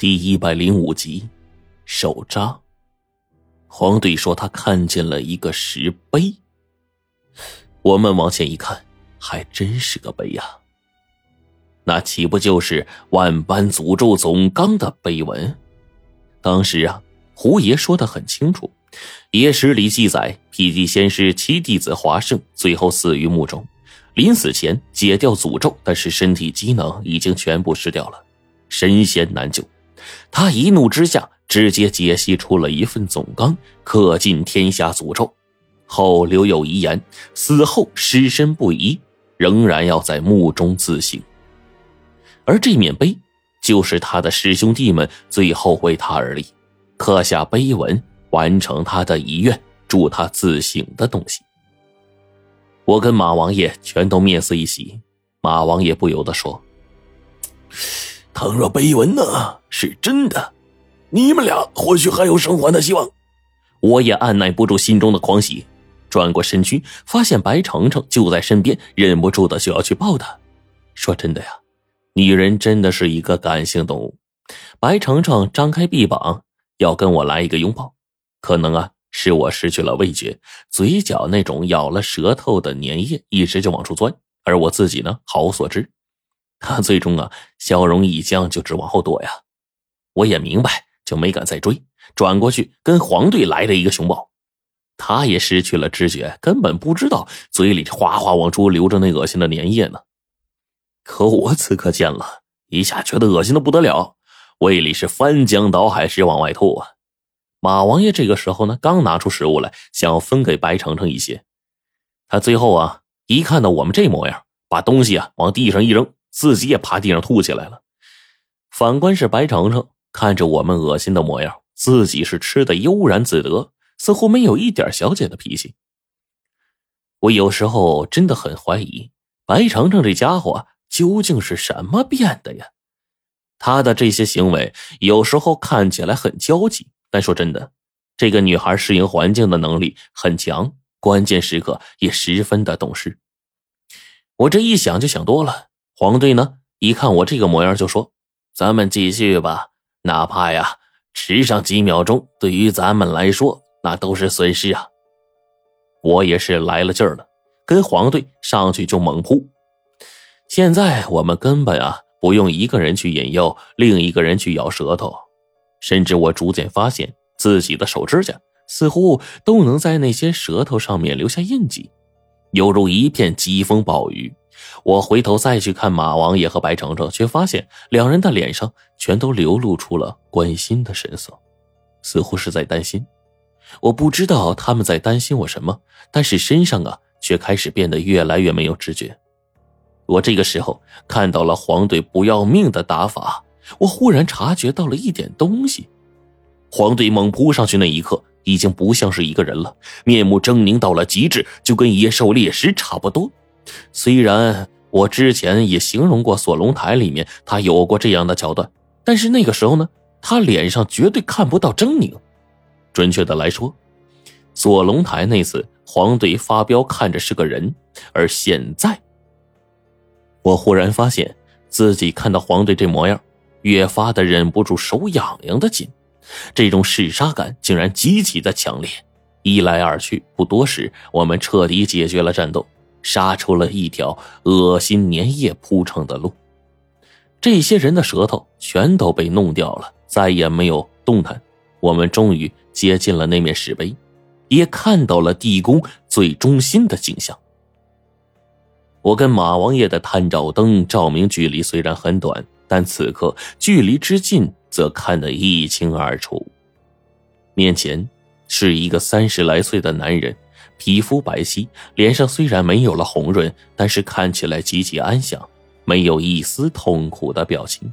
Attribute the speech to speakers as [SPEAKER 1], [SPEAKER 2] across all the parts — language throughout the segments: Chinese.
[SPEAKER 1] 第一百零五集，手札。黄队说他看见了一个石碑。我们往前一看，还真是个碑呀。那岂不就是万般诅咒总纲的碑文？当时啊，胡爷说的很清楚，野史里记载，辟地仙师七弟子华胜最后死于墓中，临死前解掉诅咒，但是身体机能已经全部失掉了，神仙难救。他一怒之下，直接解析出了一份总纲，刻尽天下诅咒。后留有遗言：死后尸身不移，仍然要在墓中自省。而这面碑，就是他的师兄弟们最后为他而立，刻下碑文，完成他的遗愿，助他自省的东西。我跟马王爷全都面色一喜，马王爷不由得说。
[SPEAKER 2] 倘若碑文呢是真的，你们俩或许还有生还的希望。
[SPEAKER 1] 我也按耐不住心中的狂喜，转过身躯，发现白程程就在身边，忍不住的就要去抱她。说真的呀，女人真的是一个感性动物。白程程张开臂膀要跟我来一个拥抱，可能啊是我失去了味觉，嘴角那种咬了舌头的粘液一直就往出钻，而我自己呢毫无所知。他最终啊，笑容一僵，就直往后躲呀。我也明白，就没敢再追，转过去跟黄队来了一个熊抱。他也失去了知觉，根本不知道嘴里哗哗往出流着那恶心的粘液呢。可我此刻见了一下，觉得恶心的不得了，胃里是翻江倒海直往外吐啊。马王爷这个时候呢，刚拿出食物来，想要分给白程程一些。他最后啊，一看到我们这模样，把东西啊往地上一扔。自己也趴地上吐起来了。反观是白程程，看着我们恶心的模样，自己是吃的悠然自得，似乎没有一点小姐的脾气。我有时候真的很怀疑，白程程这家伙究竟是什么变的呀？他的这些行为有时候看起来很焦急，但说真的，这个女孩适应环境的能力很强，关键时刻也十分的懂事。我这一想就想多了。黄队呢？一看我这个模样，就说：“咱们继续吧，哪怕呀迟上几秒钟，对于咱们来说那都是损失啊。”我也是来了劲儿了，跟黄队上去就猛扑。现在我们根本啊不用一个人去引诱，另一个人去咬舌头，甚至我逐渐发现自己的手指甲似乎都能在那些舌头上面留下印记，犹如一片疾风暴雨。我回头再去看马王爷和白程程，却发现两人的脸上全都流露出了关心的神色，似乎是在担心。我不知道他们在担心我什么，但是身上啊却开始变得越来越没有知觉。我这个时候看到了黄队不要命的打法，我忽然察觉到了一点东西。黄队猛扑上去那一刻，已经不像是一个人了，面目狰狞到了极致，就跟野兽猎食差不多。虽然我之前也形容过锁龙台里面他有过这样的桥段，但是那个时候呢，他脸上绝对看不到狰狞。准确的来说，锁龙台那次黄队发飙看着是个人，而现在，我忽然发现自己看到黄队这模样，越发的忍不住手痒痒的紧，这种嗜杀感竟然极其的强烈。一来二去，不多时，我们彻底解决了战斗。杀出了一条恶心粘液铺成的路，这些人的舌头全都被弄掉了，再也没有动弹。我们终于接近了那面石碑，也看到了地宫最中心的景象。我跟马王爷的探照灯照明距离虽然很短，但此刻距离之近，则看得一清二楚。面前是一个三十来岁的男人。皮肤白皙，脸上虽然没有了红润，但是看起来极其安详，没有一丝痛苦的表情。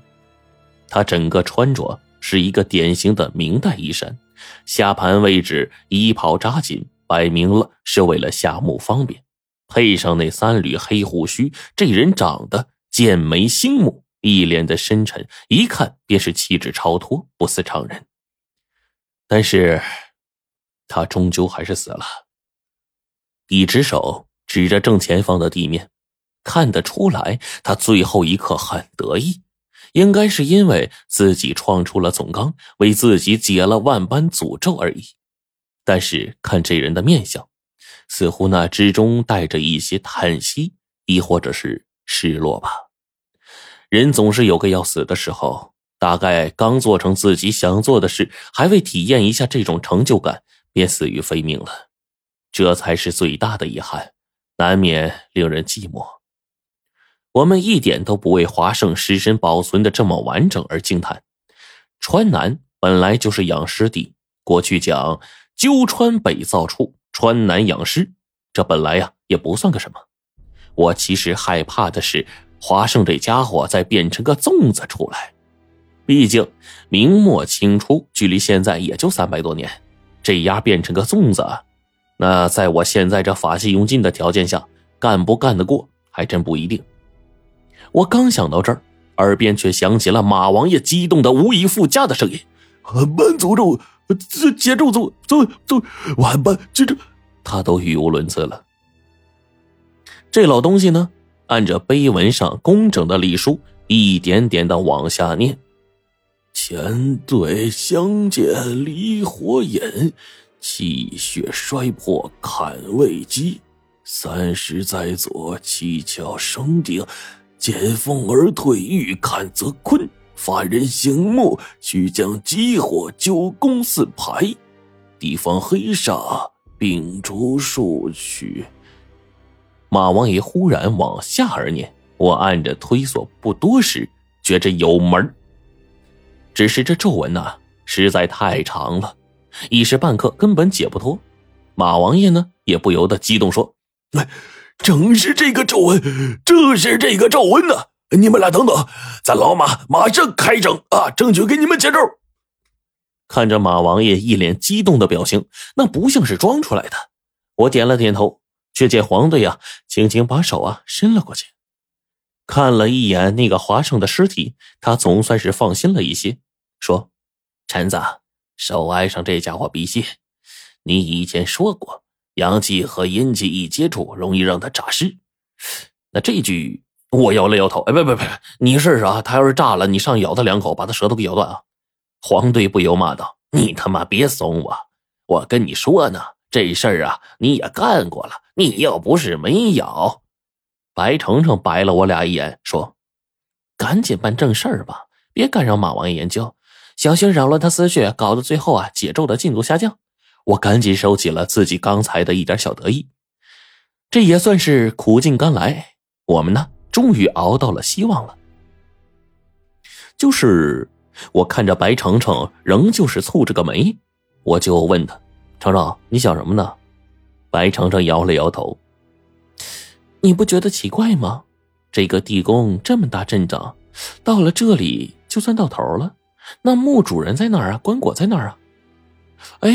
[SPEAKER 1] 他整个穿着是一个典型的明代衣衫，下盘位置衣袍扎紧，摆明了是为了下墓方便。配上那三缕黑胡须，这人长得剑眉星目，一脸的深沉，一看便是气质超脱，不似常人。但是，他终究还是死了。一只手指着正前方的地面，看得出来，他最后一刻很得意，应该是因为自己创出了总纲，为自己解了万般诅咒而已。但是看这人的面相，似乎那之中带着一些叹息，亦或者是失落吧。人总是有个要死的时候，大概刚做成自己想做的事，还未体验一下这种成就感，便死于非命了。这才是最大的遗憾，难免令人寂寞。我们一点都不为华盛尸身保存的这么完整而惊叹。川南本来就是养尸地，过去讲鸠川北造处，川南养尸，这本来呀也不算个什么。我其实害怕的是华盛这家伙再变成个粽子出来。毕竟明末清初，距离现在也就三百多年，这丫变成个粽子，那在我现在这法器用尽的条件下，干不干得过还真不一定。我刚想到这儿，耳边却响起了马王爷激动的无以复加的声音：“
[SPEAKER 2] 万般诅咒，这接咒诅咒咒，万般接咒。”
[SPEAKER 1] 他都语无伦次了。这老东西呢，按着碑文上工整的隶书，一点点的往下念：“
[SPEAKER 2] 前对相见离火引，气血衰破坎未积，三十在左七窍生顶。”见风而退，欲坎则坤。凡人醒目，须将急火九宫四排，地方黑煞，并除数去。
[SPEAKER 1] 马王爷忽然往下而念，我按着推索，不多时，觉着有门只是这皱纹呐，实在太长了，一时半刻根本解不脱。马王爷呢，也不由得激动说：“
[SPEAKER 2] 哎。”正是这个皱纹，正是这个皱纹呢！你们俩等等，咱老马马上开整啊，争取给你们解咒。
[SPEAKER 1] 看着马王爷一脸激动的表情，那不像是装出来的。我点了点头，却见黄队呀，轻轻把手啊伸了过去，看了一眼那个华盛的尸体，他总算是放心了一些，说：“陈子，手挨上这家伙鼻息，你以前说过。”阳气和阴气一接触，容易让他诈尸。那这句我摇了摇头，哎，不不不，你试试啊！他要是炸了，你上咬他两口，把他舌头给咬断啊！黄队不由骂道：“你他妈别怂我！我跟你说呢，这事儿啊，你也干过了。你又不是没咬。”白程程白了我俩一眼，说：“赶紧办正事儿吧，别干扰马王爷研究，小心扰乱他思绪，搞得最后啊，解咒的进度下降。”我赶紧收起了自己刚才的一点小得意，这也算是苦尽甘来。我们呢，终于熬到了希望了。就是我看着白程程，仍旧是蹙着个眉，我就问他：“程程，你想什么呢？”白程程摇了摇头：“你不觉得奇怪吗？这个地宫这么大阵仗，到了这里就算到头了。那墓主人在哪儿啊？棺椁在哪儿啊？哎。”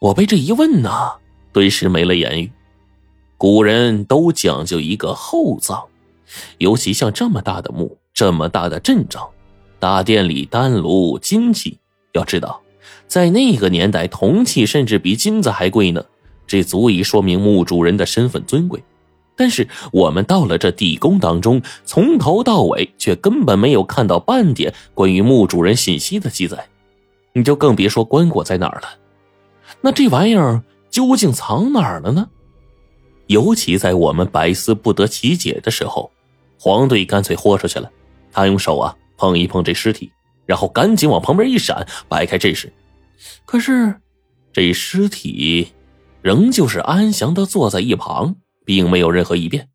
[SPEAKER 1] 我被这一问呢，顿时没了言语。古人都讲究一个厚葬，尤其像这么大的墓，这么大的阵仗，大殿里丹炉金器，要知道，在那个年代，铜器甚至比金子还贵呢。这足以说明墓主人的身份尊贵。但是我们到了这地宫当中，从头到尾却根本没有看到半点关于墓主人信息的记载，你就更别说棺椁在哪儿了。那这玩意儿究竟藏哪儿了呢？尤其在我们百思不得其解的时候，黄队干脆豁出去了。他用手啊碰一碰这尸体，然后赶紧往旁边一闪，摆开阵势。可是这尸体仍旧是安详的坐在一旁，并没有任何异变。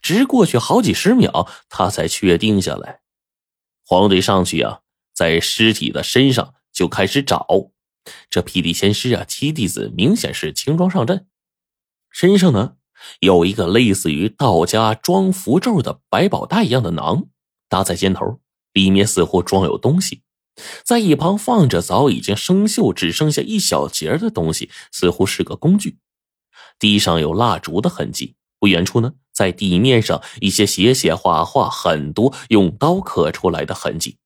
[SPEAKER 1] 直过去好几十秒，他才确定下来。黄队上去啊，在尸体的身上就开始找。这霹雳仙师啊，七弟子明显是轻装上阵，身上呢有一个类似于道家装符咒的百宝袋一样的囊，搭在肩头，里面似乎装有东西。在一旁放着早已经生锈、只剩下一小截的东西，似乎是个工具。地上有蜡烛的痕迹，不远处呢，在地面上一些写写画画，很多用刀刻出来的痕迹。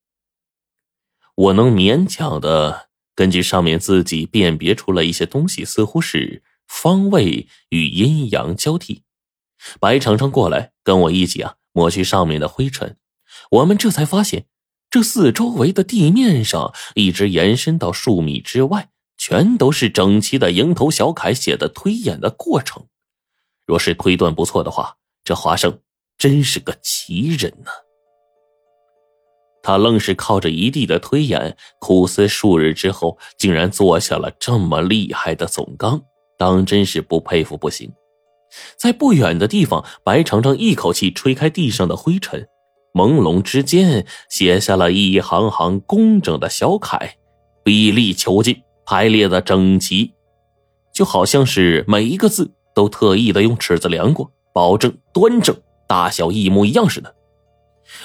[SPEAKER 1] 我能勉强的。根据上面自己辨别出了一些东西，似乎是方位与阴阳交替。白程程过来跟我一起啊，抹去上面的灰尘。我们这才发现，这四周围的地面上，一直延伸到数米之外，全都是整齐的蝇头小楷写的推演的过程。若是推断不错的话，这华生真是个奇人呢。他愣是靠着一地的推演，苦思数日之后，竟然做下了这么厉害的总纲，当真是不佩服不行。在不远的地方，白程程一口气吹开地上的灰尘，朦胧之间写下了一行行工整的小楷，比例遒劲，排列的整齐，就好像是每一个字都特意的用尺子量过，保证端正，大小一模一样似的。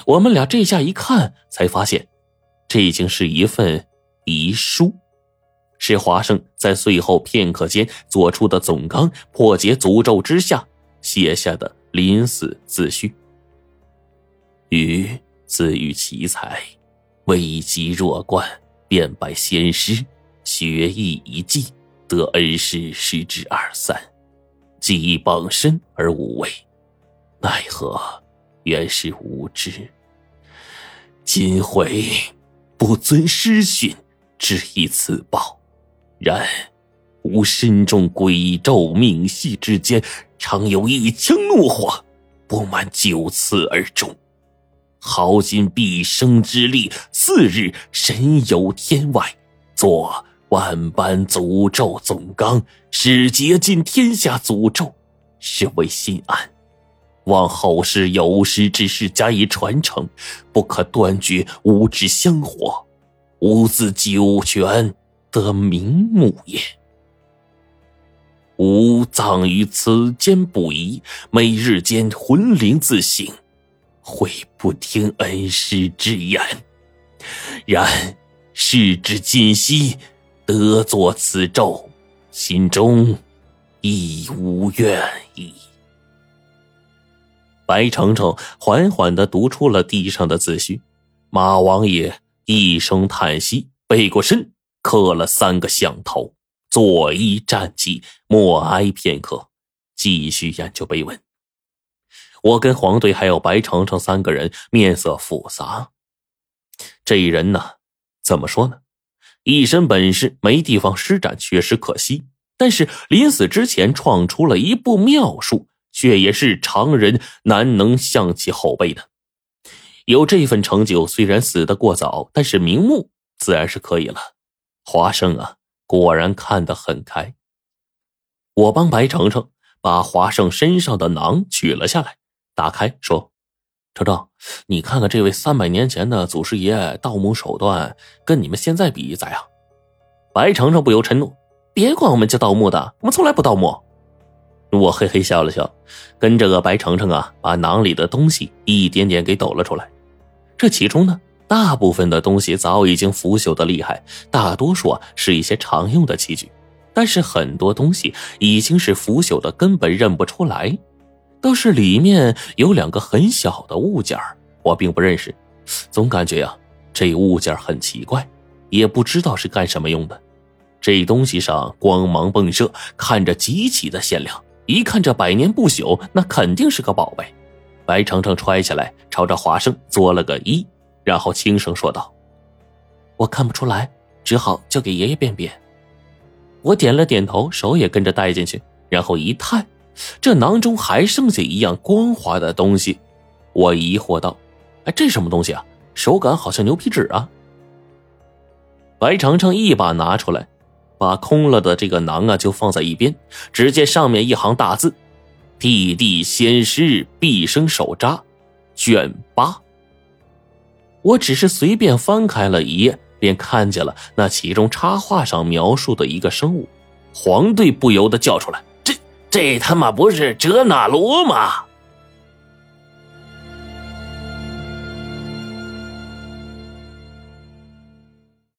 [SPEAKER 1] 我们俩这下一看，才发现，这已经是一份遗书，是华生在最后片刻间做出的总纲，破解诅咒之下写下的临死自序。余自遇奇才，位极弱冠，便拜仙师，学艺一技，得恩师师之二三，技艺傍身而无畏，奈何？原是无知，今回不遵师训，只以此报。然吾身中鬼咒命系之间，常有一腔怒火，不满九次而终。耗尽毕生之力，次日神游天外，做万般诅咒总纲，使竭尽天下诅咒，是为心安。望后世有识之士加以传承，不可断绝吾之香火，吾自九泉得名目也。吾葬于此间不移，每日间魂灵自省，悔不听恩师之言。然事至今夕，得作此咒，心中亦无怨意。白程程缓缓的读出了地上的字序，马王爷一声叹息，背过身，磕了三个响头，作揖站起，默哀片刻，继续研究碑文。我跟黄队还有白程程三个人面色复杂。这人呢，怎么说呢？一身本事没地方施展，确实可惜。但是临死之前创出了一部妙术。却也是常人难能向其后辈的。有这份成就，虽然死得过早，但是瞑目自然是可以了。华生啊，果然看得很开。我帮白程程把华生身上的囊取了下来，打开说：“程程，你看看这位三百年前的祖师爷盗墓手段，跟你们现在比咋样？”白程程不由嗔怒：“别管我们叫盗墓的，我们从来不盗墓。”我嘿嘿笑了笑，跟这个白程程啊，把囊里的东西一点点给抖了出来。这其中呢，大部分的东西早已经腐朽的厉害，大多数啊是一些常用的器具，但是很多东西已经是腐朽的，根本认不出来。倒是里面有两个很小的物件我并不认识，总感觉呀，这物件很奇怪，也不知道是干什么用的。这东西上光芒迸射，看着极其的鲜亮。一看这百年不朽，那肯定是个宝贝。白程程揣起来，朝着华生作了个揖，然后轻声说道：“我看不出来，只好交给爷爷辨别。”我点了点头，手也跟着带进去，然后一探，这囊中还剩下一样光滑的东西。我疑惑道：“哎，这什么东西啊？手感好像牛皮纸啊！”白程程一把拿出来。把空了的这个囊啊，就放在一边。只见上面一行大字：“地地仙师毕生手札，卷八。”我只是随便翻开了一页，便看见了那其中插画上描述的一个生物。黄队不由得叫出来：“这他妈不是哲那罗吗？”